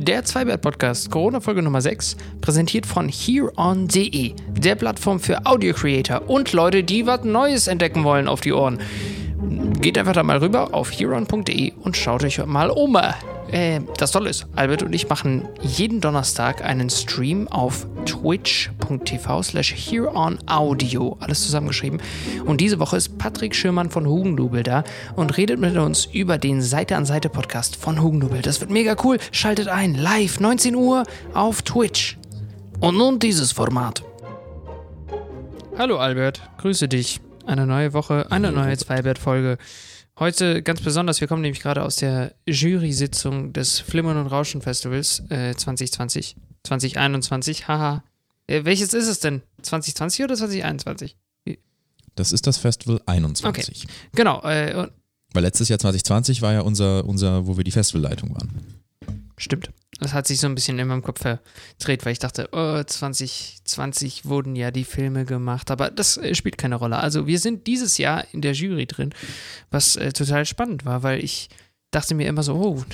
Der Zweibert-Podcast, Corona-Folge Nummer 6, präsentiert von HereOn.de, der Plattform für Audio-Creator und Leute, die was Neues entdecken wollen auf die Ohren. Geht einfach da mal rüber auf hereon.de und schaut euch mal um. Äh, das Tolle ist, Albert und ich machen jeden Donnerstag einen Stream auf twitch.tv slash hereonaudio, alles zusammengeschrieben. Und diese Woche ist Patrick Schirmann von Hugendubel da und redet mit uns über den Seite an Seite Podcast von Hugendubel. Das wird mega cool. Schaltet ein, live, 19 Uhr auf Twitch. Und nun dieses Format. Hallo Albert, grüße dich. Eine neue Woche, eine neue Zweibert-Folge. Heute ganz besonders, wir kommen nämlich gerade aus der Jury-Sitzung des Flimmern und Rauschen Festivals äh, 2020, 2021, haha. Äh, welches ist es denn? 2020 oder 2021? Das ist das Festival 21. Okay. Genau. Äh, Weil letztes Jahr 2020 war ja unser, unser wo wir die Festivalleitung waren. stimmt. Das hat sich so ein bisschen in meinem Kopf verdreht, weil ich dachte, oh, 2020 wurden ja die Filme gemacht, aber das äh, spielt keine Rolle. Also wir sind dieses Jahr in der Jury drin, was äh, total spannend war, weil ich dachte mir immer so, oh,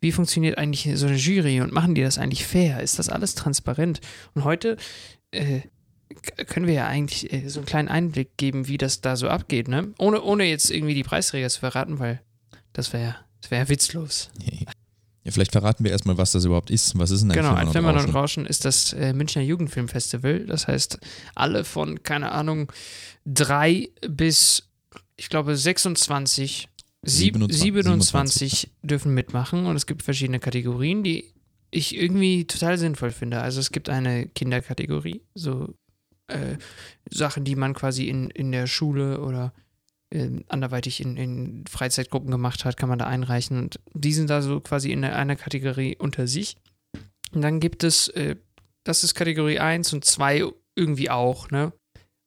wie funktioniert eigentlich so eine Jury und machen die das eigentlich fair? Ist das alles transparent? Und heute äh, können wir ja eigentlich äh, so einen kleinen Einblick geben, wie das da so abgeht, ne? Ohne, ohne jetzt irgendwie die Preisträger zu verraten, weil das wäre das wär witzlos. Ja, vielleicht verraten wir erstmal, was das überhaupt ist. Was ist denn ein Genau, Flimmern ein Flimmern und Rauschen? Ist das äh, Münchner Jugendfilmfestival. Das heißt, alle von, keine Ahnung, drei bis, ich glaube, 26, sieb- 27, 27 dürfen mitmachen. Und es gibt verschiedene Kategorien, die ich irgendwie total sinnvoll finde. Also es gibt eine Kinderkategorie, so äh, Sachen, die man quasi in, in der Schule oder äh, anderweitig in, in Freizeitgruppen gemacht hat, kann man da einreichen. Und die sind da so quasi in einer Kategorie unter sich. Und dann gibt es, äh, das ist Kategorie 1 und 2 irgendwie auch, ne?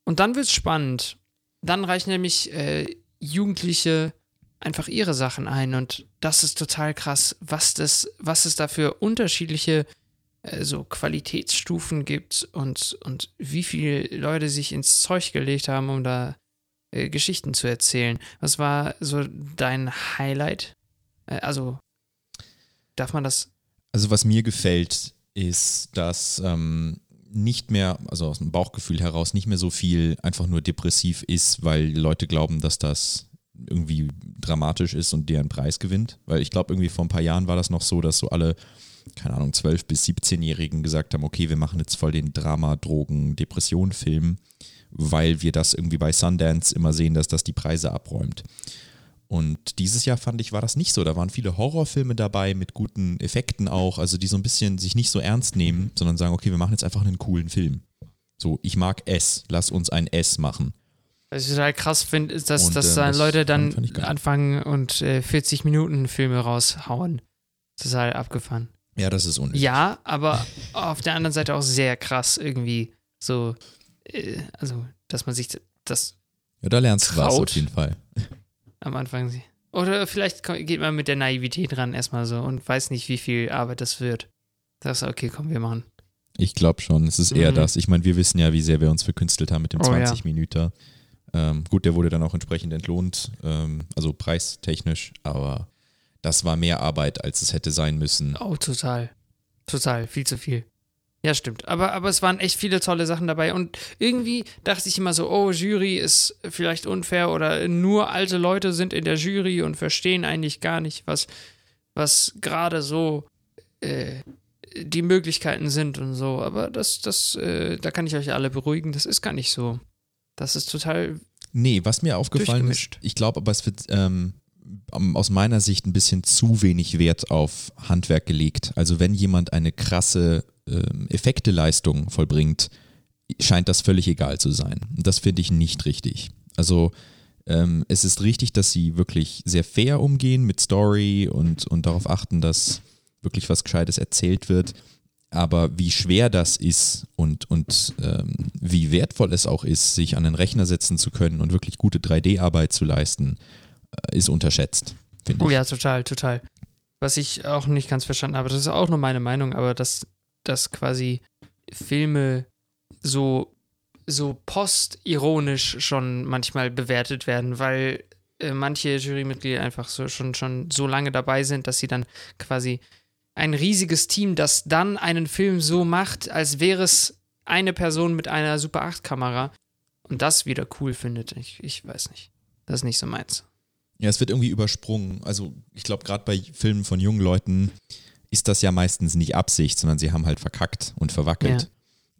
Und dann wird's spannend. Dann reichen nämlich äh, Jugendliche einfach ihre Sachen ein und das ist total krass, was das, was es da für unterschiedliche äh, so Qualitätsstufen gibt und, und wie viele Leute sich ins Zeug gelegt haben, um da äh, Geschichten zu erzählen. Was war so dein Highlight? Äh, also, darf man das Also was mir gefällt, ist, dass ähm, nicht mehr, also aus dem Bauchgefühl heraus, nicht mehr so viel einfach nur depressiv ist, weil Leute glauben, dass das irgendwie dramatisch ist und der einen Preis gewinnt. Weil ich glaube, irgendwie vor ein paar Jahren war das noch so, dass so alle, keine Ahnung, 12- bis 17-Jährigen gesagt haben, okay, wir machen jetzt voll den Drama, Drogen, Depression-Film, weil wir das irgendwie bei Sundance immer sehen, dass das die Preise abräumt. Und dieses Jahr fand ich, war das nicht so. Da waren viele Horrorfilme dabei mit guten Effekten auch, also die so ein bisschen sich nicht so ernst nehmen, sondern sagen, okay, wir machen jetzt einfach einen coolen Film. So, ich mag S, lass uns ein S machen. Was ich total krass finde, ist, dass, Und, dass äh, da das Leute dann anfangen und äh, 40 Minuten Filme raushauen. Total abgefahren. Ja, das ist unnötig. Ja, aber auf der anderen Seite auch sehr krass irgendwie so, also, dass man sich das Ja, da lernst du was auf jeden Fall. am Anfang. Oder vielleicht geht man mit der Naivität ran erstmal so und weiß nicht, wie viel Arbeit das wird. Das ist okay, komm, wir machen. Ich glaube schon, es ist eher Mhm. das. Ich meine, wir wissen ja, wie sehr wir uns verkünstelt haben mit dem Oh, ja. 20 Minuten. Ähm, gut, der wurde dann auch entsprechend entlohnt, ähm, also preistechnisch, aber das war mehr Arbeit, als es hätte sein müssen. Oh, total. Total, viel zu viel. Ja, stimmt. Aber, aber es waren echt viele tolle Sachen dabei. Und irgendwie dachte ich immer so, oh, Jury ist vielleicht unfair oder nur alte Leute sind in der Jury und verstehen eigentlich gar nicht, was, was gerade so äh, die Möglichkeiten sind und so. Aber das, das, äh, da kann ich euch alle beruhigen, das ist gar nicht so. Das ist total. Nee, was mir aufgefallen ist, ich glaube aber, es wird ähm, aus meiner Sicht ein bisschen zu wenig Wert auf Handwerk gelegt. Also wenn jemand eine krasse ähm, Effekteleistung vollbringt, scheint das völlig egal zu sein. Das finde ich nicht richtig. Also ähm, es ist richtig, dass sie wirklich sehr fair umgehen mit Story und, und darauf achten, dass wirklich was Gescheites erzählt wird. Aber wie schwer das ist und, und ähm, wie wertvoll es auch ist, sich an den Rechner setzen zu können und wirklich gute 3D-Arbeit zu leisten, ist unterschätzt, finde Oh ich. ja, total, total. Was ich auch nicht ganz verstanden habe, das ist auch nur meine Meinung, aber dass, dass quasi Filme so, so postironisch schon manchmal bewertet werden, weil äh, manche Jurymitglieder einfach so schon, schon so lange dabei sind, dass sie dann quasi ein riesiges Team, das dann einen Film so macht, als wäre es eine Person mit einer Super 8-Kamera und das wieder cool findet. Ich, ich weiß nicht. Das ist nicht so meins. Ja, es wird irgendwie übersprungen. Also ich glaube, gerade bei Filmen von jungen Leuten ist das ja meistens nicht Absicht, sondern sie haben halt verkackt und verwackelt. Ja.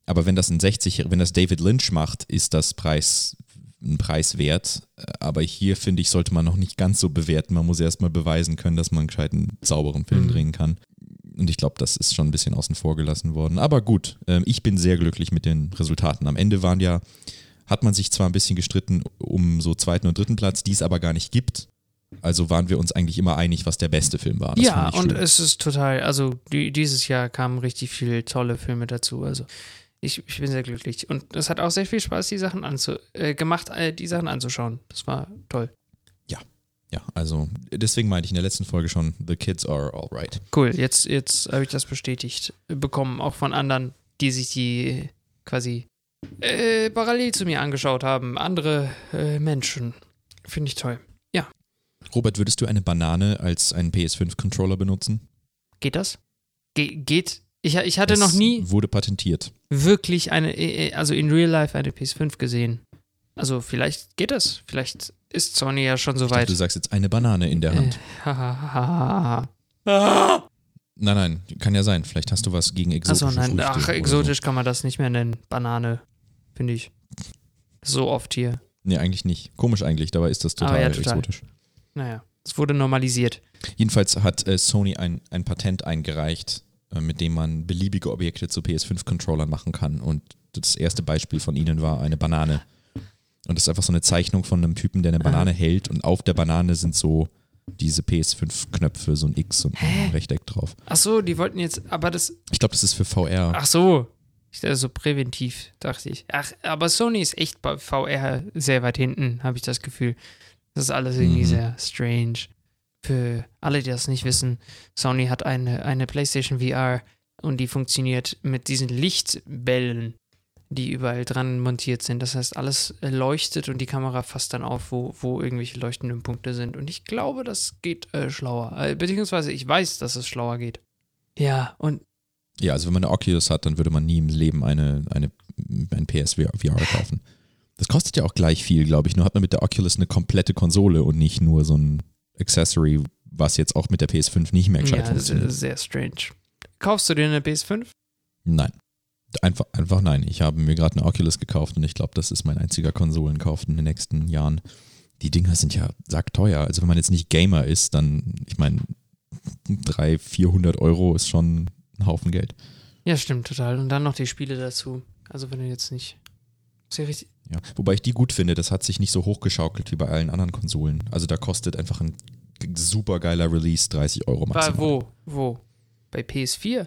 Aber wenn das ein 60, wenn das David Lynch macht, ist das Preis ein Preis wert. Aber hier finde ich, sollte man noch nicht ganz so bewerten. Man muss erstmal beweisen können, dass man einen sauberen Film Mhm. drehen kann. Und ich glaube, das ist schon ein bisschen außen vor gelassen worden. Aber gut, ähm, ich bin sehr glücklich mit den Resultaten. Am Ende waren ja, hat man sich zwar ein bisschen gestritten um so zweiten und dritten Platz, die es aber gar nicht gibt. Also waren wir uns eigentlich immer einig, was der beste Film war. Das ja, und schön. es ist total, also die, dieses Jahr kamen richtig viele tolle Filme dazu. Also ich, ich bin sehr glücklich. Und es hat auch sehr viel Spaß, die Sachen anzu, äh, gemacht, äh, die Sachen anzuschauen. Das war toll. ja, also deswegen meinte ich in der letzten Folge schon, The Kids are alright. Cool, jetzt, jetzt habe ich das bestätigt bekommen, auch von anderen, die sich die quasi äh, parallel zu mir angeschaut haben. Andere äh, Menschen. Finde ich toll. Robert, würdest du eine Banane als einen PS5-Controller benutzen? Geht das? Ge geht. Ich, ich hatte Es noch nie Wurde patentiert. wirklich eine, äh, also in Real Life eine PS5 gesehen. Also vielleicht geht das. Vielleicht ist Sony ja schon so Ich dachte, weit. du sagst jetzt eine Banane in der Hand. Äh. Nein, nein, kann ja sein. Vielleicht hast du was gegen exotische Achso, nein, Früchte ach, exotisch kann man das nicht mehr nennen. Banane, finde ich. So oft hier. So. Nee, eigentlich nicht. Komisch eigentlich, dabei ist das total, ja, total. exotisch. Naja, es wurde normalisiert. Jedenfalls hat äh, Sony ein, ein Patent eingereicht, äh, mit dem man beliebige Objekte zu PS5-Controllern machen kann. Und das erste Beispiel von ihnen war eine Banane. Und das ist einfach so eine Zeichnung von einem Typen, der eine Banane hält und auf der Banane sind so diese PS5-Knöpfe, so ein X und ein Rechteck drauf. Ach so, die wollten jetzt, aber das, Ich glaube, das ist für VR. ach so. Ich dachte so präventiv, dachte ich. Ach, aber Sony ist echt bei VR sehr weit hinten, habe ich das Gefühl. Das ist alles irgendwie Mhm. sehr strange. Für alle, die das nicht wissen, Sony hat eine, eine PlayStation VR und die funktioniert mit diesen Lichtbällen, die überall dran montiert sind. Das heißt, alles leuchtet und die Kamera fasst dann auf, wo, wo irgendwelche leuchtenden Punkte sind. Und ich glaube, das geht äh, schlauer. Äh, beziehungsweise ich weiß, dass es schlauer geht. Ja, und Ja, also wenn man eine Oculus hat, dann würde man nie im Leben eine, eine, ein PSVR kaufen. Das kostet ja auch gleich viel, glaube ich. Nur hat man mit der Oculus eine komplette Konsole und nicht nur so ein Accessory, was jetzt auch mit der PS5 nicht mehr gescheit ja, das funktioniert. ist sehr strange. Kaufst du dir eine PS5? Nein. Einfach, einfach nein. Ich habe mir gerade eine Oculus gekauft und ich glaube, das ist mein einziger Konsolenkauf in den nächsten Jahren. Die Dinger sind ja sackteuer. Also wenn man jetzt nicht Gamer ist, dann, ich meine, 300, 400 Euro ist schon ein Haufen Geld. Ja, stimmt, total. Und dann noch die Spiele dazu. Also wenn du jetzt nicht. Ja richtig. Ja. Wobei ich die gut finde, das hat sich nicht so hochgeschaukelt wie bei allen anderen Konsolen. Also da kostet einfach ein super geiler Release 30 Euro Bei, maximal. wo? Wo? Bei PS4?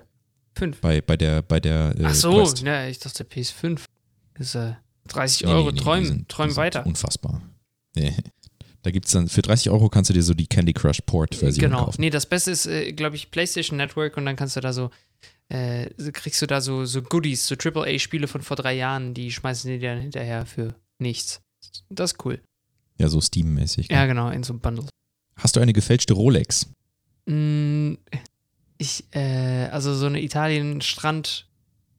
5. Bei, bei der, bei der äh, Ach so, Quest. ne, ich dachte PS5. Ist äh, 30 Nee, Euro. nee, nee, träum, die sind- träum die sind weiter. Unfassbar. Nee. Da gibt's dann, für 30 Euro kannst du dir so die Candy Crush Port-Version Genau. kaufen. Nee, das Beste ist, äh, glaube ich, PlayStation Network und dann kannst du da so, äh, kriegst du da so, so Goodies, so AAA-Spiele von vor drei Jahren, die schmeißen die dann hinterher für nichts. Das ist cool. Ja, so Steam-mäßig. Ja, genau, in so einem Bundle. Hast du eine gefälschte Rolex? Mm, Ich, äh, also so eine Italien-Strand,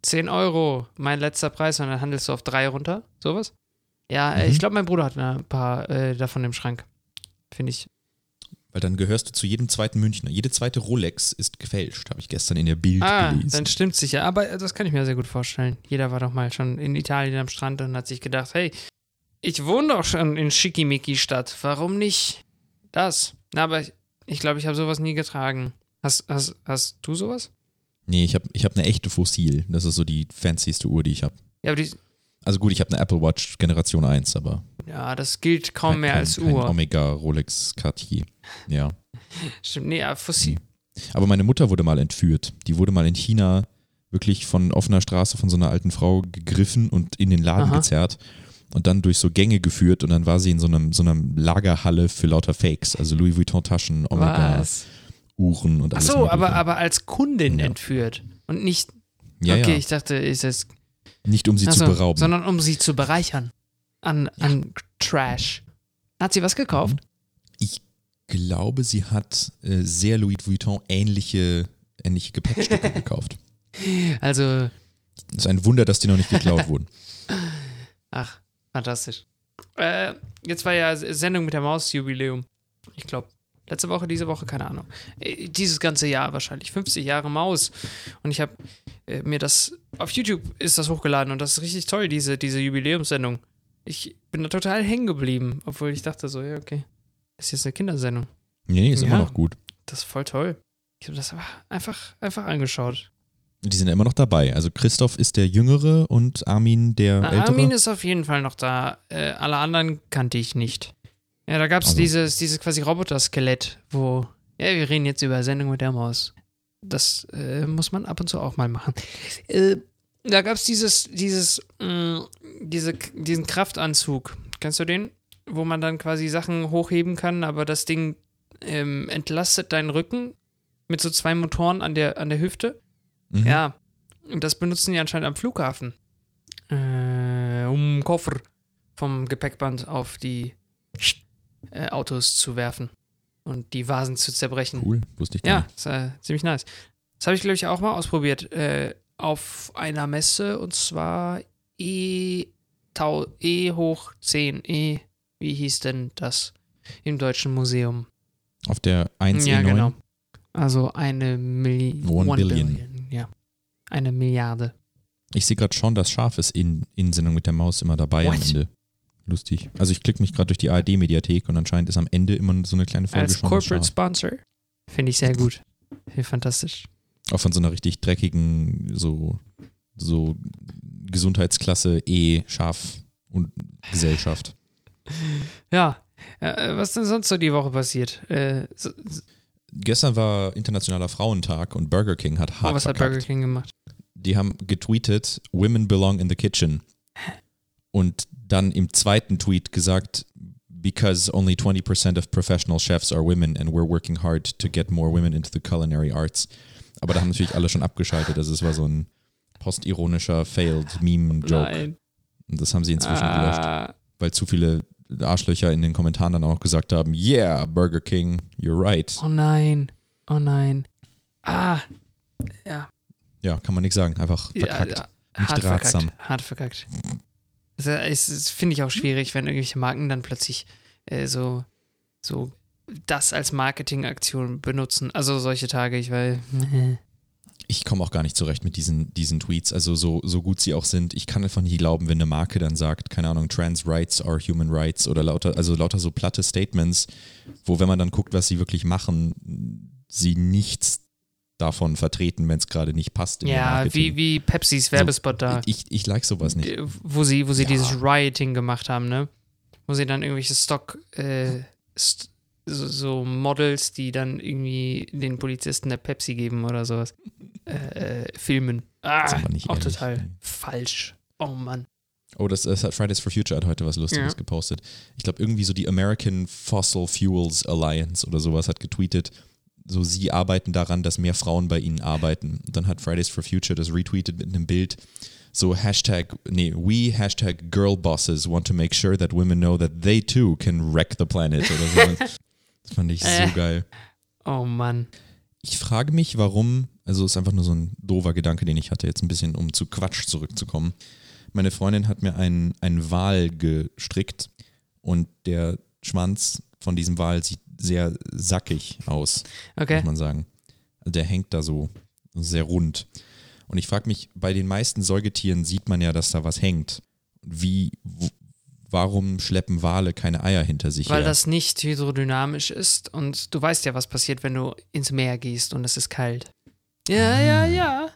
10 Euro, mein letzter Preis, und dann handelst du auf drei runter, sowas. Ja, äh, Mhm. ich glaube, mein Bruder hat ein paar äh, davon im Schrank. Finde ich. Weil dann gehörst du zu jedem zweiten Münchner. Jede zweite Rolex ist gefälscht, habe ich gestern in der Bild Ah, gelesen. dann stimmt sicher. Aber äh, das kann ich mir sehr gut vorstellen. Jeder war doch mal schon in Italien am Strand und hat sich gedacht, hey, ich wohne doch schon in Schickimicki-Stadt. Warum nicht das? Na, aber ich glaube, ich, glaub, ich habe sowas nie getragen. Hast, hast, hast du sowas? Nee, ich habe ich hab eine echte Fossil. Das ist so die fancyste Uhr, die ich habe. Ja, aber die, Also gut, ich habe eine Apple Watch Generation 1, aber ja das gilt kaum mehr kein, als kein Uhr. Omega Rolex Cartier. Ja. Stimmt, nee, Fossil. Aber meine Mutter wurde mal entführt. Die wurde mal in China wirklich von offener Straße von so einer alten Frau gegriffen und in den Laden Aha. gezerrt und dann durch so Gänge geführt und dann war sie in so einem so einer Lagerhalle für lauter Fakes, also Louis Vuitton Taschen, Omega Was? Uhren und Ach alles. so, Mögliche. aber, aber als Kundin Ja. entführt. Und nicht, ja, okay, ja. ich dachte, ist es nicht um sie Ach zu berauben. sondern um sie zu bereichern. An, an Trash. Hat sie was gekauft? Ich glaube, sie hat äh, sehr Louis Vuitton ähnliche ähnliche Gepäckstücke gekauft. Also, Es ist ein Wunder, dass die noch nicht geklaut wurden. ach, fantastisch. Äh, jetzt war ja Sendung mit der Maus Jubiläum. Ich glaube, letzte Woche, diese Woche, keine Ahnung. Äh, dieses ganze Jahr wahrscheinlich. 50 Jahre Maus. Und ich habe äh, mir das, auf YouTube ist das hochgeladen und das ist richtig toll, diese, diese Jubiläumssendung. Ich bin da total hängen geblieben, obwohl ich dachte so, ja, okay, ist jetzt eine Kindersendung. Nee, ist Ja. immer noch gut. Das ist voll toll. Ich habe das aber einfach, einfach angeschaut. Die sind immer noch dabei. Also Christoph ist der Jüngere und Armin der Na, Ältere. Armin ist auf jeden Fall noch da. Äh, alle anderen kannte ich nicht. Ja, da gab es Also- dieses, dieses quasi Roboter-Skelett, wo, ja, wir reden jetzt über Sendung mit der Maus. Das äh, muss man ab und zu auch mal machen. Äh, da gab es dieses, dieses, mh, diese, diesen Kraftanzug. Kennst du den? Wo man dann quasi Sachen hochheben kann, aber das Ding ähm, entlastet deinen Rücken mit so zwei Motoren an der, an der Hüfte. Mhm. Ja, und das benutzen die anscheinend am Flughafen. Äh, um Koffer vom Gepäckband auf die äh, Autos zu werfen und die Vasen zu zerbrechen. Cool, wusste ich gar Ja, nicht. ist, äh, ziemlich nice. Das habe ich, glaube ich, auch mal ausprobiert. Äh, auf einer Messe und zwar E, Tau, e hoch 10. E, wie hieß denn das? Im Deutschen Museum. Auf der 1 ja, E9. genau. Also eine Million. One billion. Ja. Eine Milliarde. Ich sehe gerade schon, dass Scharf ist in, in Sendung mit der Maus immer dabei am What? Ende. Lustig. Also ich klicke mich gerade durch die ARD-Mediathek und anscheinend ist am Ende immer so eine kleine Folge Als schon Corporate. Sponsor. Finde ich sehr gut. Finde ich fantastisch. Auch von so einer richtig dreckigen, so, so Gesundheitsklasse E, Scharf und Gesellschaft. Ja. Äh, was denn sonst so die Woche passiert? Äh, so, Gestern war Internationaler Frauentag und Burger King hat hart oh, was hat verkackt. Burger King gemacht? die haben getweetet, Women belong in the kitchen. Und dann im zweiten Tweet gesagt, because only 20% of professional chefs are women and we're working hard to get more women into the culinary arts. Aber da haben natürlich alle schon abgeschaltet. Also es war so ein postironischer, failed Meme-Joke. Nein. Und das haben sie inzwischen gelöscht, Ah, weil zu viele Arschlöcher in den Kommentaren dann auch gesagt haben, yeah, Burger King, you're right. oh nein. Oh nein. Ah. Ja. Ja, kann man nichts sagen. Einfach verkackt. Ja, ja. Nicht hart ratsam. verkackt. Hart verkackt. Das, finde ich auch schwierig, wenn irgendwelche Marken dann plötzlich äh, so, so das als Marketingaktion benutzen. Also solche Tage, ich weil. ich komme auch gar nicht zurecht mit diesen, diesen Tweets, also so, so gut sie auch sind. Ich kann einfach nie glauben, wenn eine Marke dann sagt, keine Ahnung, Trans Rights are Human Rights oder lauter, also lauter so platte Statements, wo, wenn man dann guckt, was sie wirklich machen, sie nichts davon vertreten, wenn es gerade nicht passt. Ja, wie, wie Pepsis Werbespot da. Ich, ich like sowas nicht. äh, wo sie, wo sie Ja. dieses Rioting gemacht haben, ne? Wo sie dann irgendwelche Stock, äh, st so, so Models, die dann irgendwie den Polizisten der Pepsi geben oder sowas, äh, äh, filmen. Ah, ist aber nicht auch ehrlich. total falsch. Oh Mann. Oh, das, das hat Fridays for Future hat heute was Lustiges Ja. gepostet. Ich glaube, irgendwie so die American Fossil Fuels Alliance oder sowas hat getweetet, so sie arbeiten daran, dass mehr Frauen bei ihnen arbeiten. Und dann hat Fridays for Future das retweetet mit einem Bild, so Hashtag, nee, we Hashtag Girl Bosses want to make sure that women know that they too can wreck the planet oder so. das fand ich so Äh. geil. Oh Mann. Ich frage mich, warum, also ist einfach nur so ein doofer Gedanke, den ich hatte, jetzt ein bisschen, um zu Quatsch zurückzukommen. Meine Freundin hat mir einen, einen Wal gestrickt und der Schwanz von diesem Wal sieht sehr sackig aus, Okay. muss man sagen. Der hängt da so sehr rund. Und ich frage mich, bei den meisten Säugetieren sieht man ja, dass da was hängt. Wie, warum schleppen Wale keine Eier hinter sich Weil her? das nicht hydrodynamisch ist und du weißt ja, was passiert, wenn du ins Meer gehst und es ist kalt. Ja, ja, Ah. ja.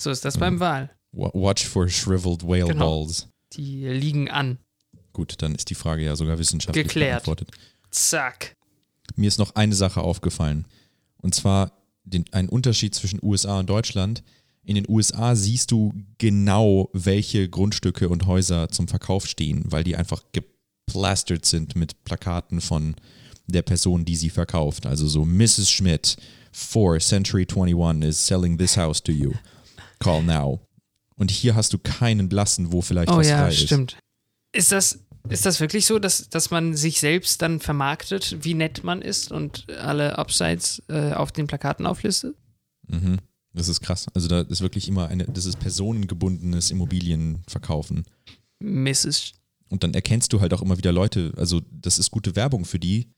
So ist das beim Wal. Wa- Watch for shriveled whale Genau. balls. Die liegen an. Gut, dann ist die Frage ja sogar wissenschaftlich Geklärt. beantwortet. Zack. Mir ist noch eine Sache aufgefallen. Und zwar den, ein Unterschied zwischen USA und Deutschland. In den USA siehst du genau, welche Grundstücke und Häuser zum Verkauf stehen, weil die einfach geplastert sind mit Plakaten von der Person, die sie verkauft. Also so Mrs. Schmidt, 4 Century 21 is selling this house to you. Call now. Und hier hast du keinen blassen, wo vielleicht Oh was ja, frei ist. stimmt. Ist das, ist das wirklich so, dass, dass man sich selbst dann vermarktet, wie nett man ist und alle Upsides äh, auf den Plakaten auflistet? Mhm. Das ist krass. Also da ist wirklich immer eine, das ist personengebundenes Immobilienverkaufen. Mrs. Und dann erkennst du halt auch immer wieder Leute, also das ist gute Werbung für die,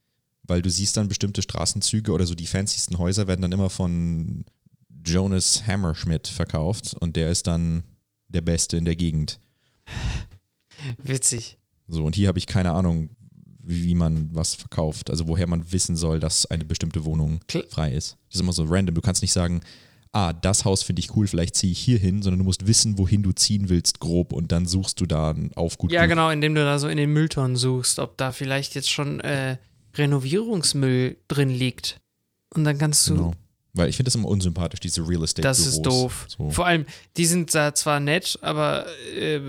weil du siehst dann bestimmte Straßenzüge oder so die fancysten Häuser werden dann immer von Jonas Hammerschmidt verkauft und der ist dann der Beste in der Gegend. Witzig. So, und hier habe ich keine Ahnung, wie, man was verkauft, also woher man wissen soll, dass eine bestimmte Wohnung frei ist. Das ist immer so random. Du kannst nicht sagen, ah, das Haus finde ich cool, vielleicht ziehe ich hier hin, sondern du musst wissen, wohin du ziehen willst, grob, und dann suchst du da auf gut Ja, Glück. genau, indem du da so in den Mülltonnen suchst, ob da vielleicht jetzt schon äh, Renovierungsmüll drin liegt. Und dann kannst du. Genau. Weil ich finde das immer unsympathisch, diese Real Estate Das ist doof. So. Vor allem, die sind da zwar nett, aber äh,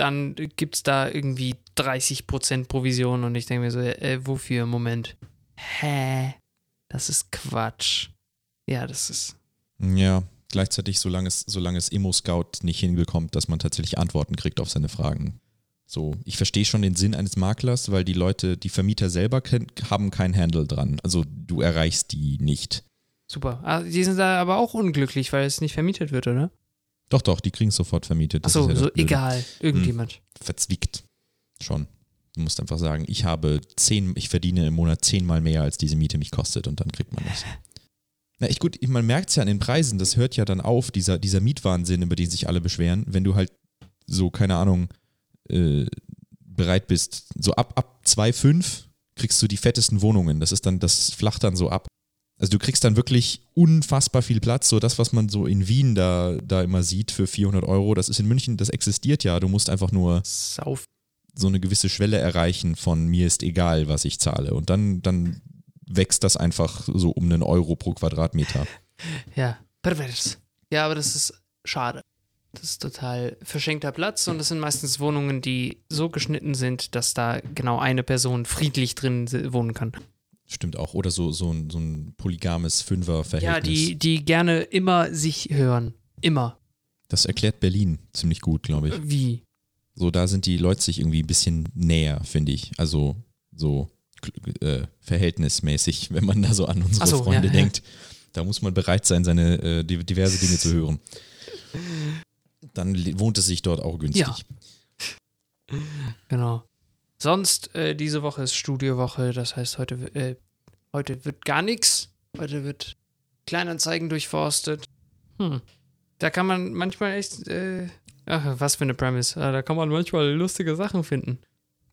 dann gibt es da irgendwie 30% Provision und ich denke mir so, äh, wofür? Moment. Hä? Das ist Quatsch. Ja, das ist. Ja, gleichzeitig, solange es, solange es Immo-Scout nicht hinbekommt, dass man tatsächlich Antworten kriegt auf seine Fragen. So, ich verstehe schon den Sinn eines Maklers, weil die Leute, die Vermieter selber haben kein Handle dran. Also du erreichst die nicht. Super. Ah, die sind da aber auch unglücklich, weil es nicht vermietet wird, oder? Doch, doch, die kriegen es sofort vermietet. Das Achso, ist ja so egal. Irgendjemand. Verzwickt. Schon. Du musst einfach sagen, ich habe zehn, ich verdiene im Monat zehnmal mehr, als diese Miete mich kostet und dann kriegt man das. Na echt gut, man merkt es ja an den Preisen, das hört ja dann auf, dieser, dieser Mietwahnsinn, über den sich alle beschweren, wenn du halt so, keine Ahnung, äh, bereit bist, so ab, ab 2,5 kriegst du die fettesten Wohnungen. Das ist dann, das flacht dann so ab. Also du kriegst dann wirklich unfassbar viel Platz, so das, was man so in Wien da, da immer sieht für 400 Euro, das ist in München, das existiert ja. Du musst einfach nur Sauf. so eine gewisse Schwelle erreichen von mir ist egal, was ich zahle. Und dann, dann wächst das einfach so um einen Euro pro Quadratmeter. Ja, pervers. Ja, aber das ist schade. Das ist total verschenkter Platz und das sind meistens Wohnungen, die so geschnitten sind, dass da genau eine Person friedlich drin wohnen kann. Stimmt auch. Oder so, so, ein, so ein polygames Fünfer-Verhältnis. Ja, die, die gerne immer sich hören. Immer. Das erklärt Berlin ziemlich gut, glaube ich. Wie? So, da sind die Leute sich irgendwie ein bisschen näher, finde ich. Also so äh, verhältnismäßig, wenn man da so an unsere so, Freunde ja, ja. denkt. Da muss man bereit sein, seine äh, di- diverse Dinge zu hören. Dann wohnt es sich dort auch günstig. Ja. Genau. Sonst, äh, diese Woche ist Studiowoche, das heißt, heute, äh, heute wird gar nichts. Heute wird Kleinanzeigen durchforstet. Hm. Da kann man manchmal echt, äh, ach, was für eine Premise. Ah, Da kann man manchmal lustige Sachen finden.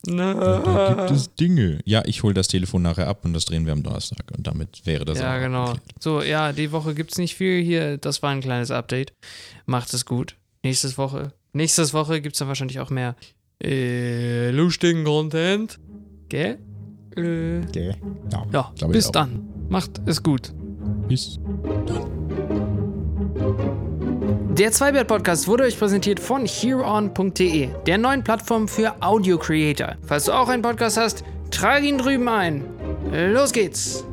Na, Da gibt es Dinge. Ja, ich hole das Telefon nachher ab und das drehen wir am Donnerstag. Und damit wäre das ja, genau. geklärt. So, ja, die Woche gibt es nicht viel hier. Das war ein kleines Update. Macht es gut. Nächstes Woche. Nächstes Woche gibt es dann wahrscheinlich auch mehr äh, lustigen Content. Gell? Äh, Okay. Ja. ja, bis dann. Macht es gut. Bis. Der Zweibert-Podcast wurde euch präsentiert von hereon.de, der neuen Plattform für Audio-Creator. Falls du auch einen Podcast hast, trage ihn drüben ein. Los geht's!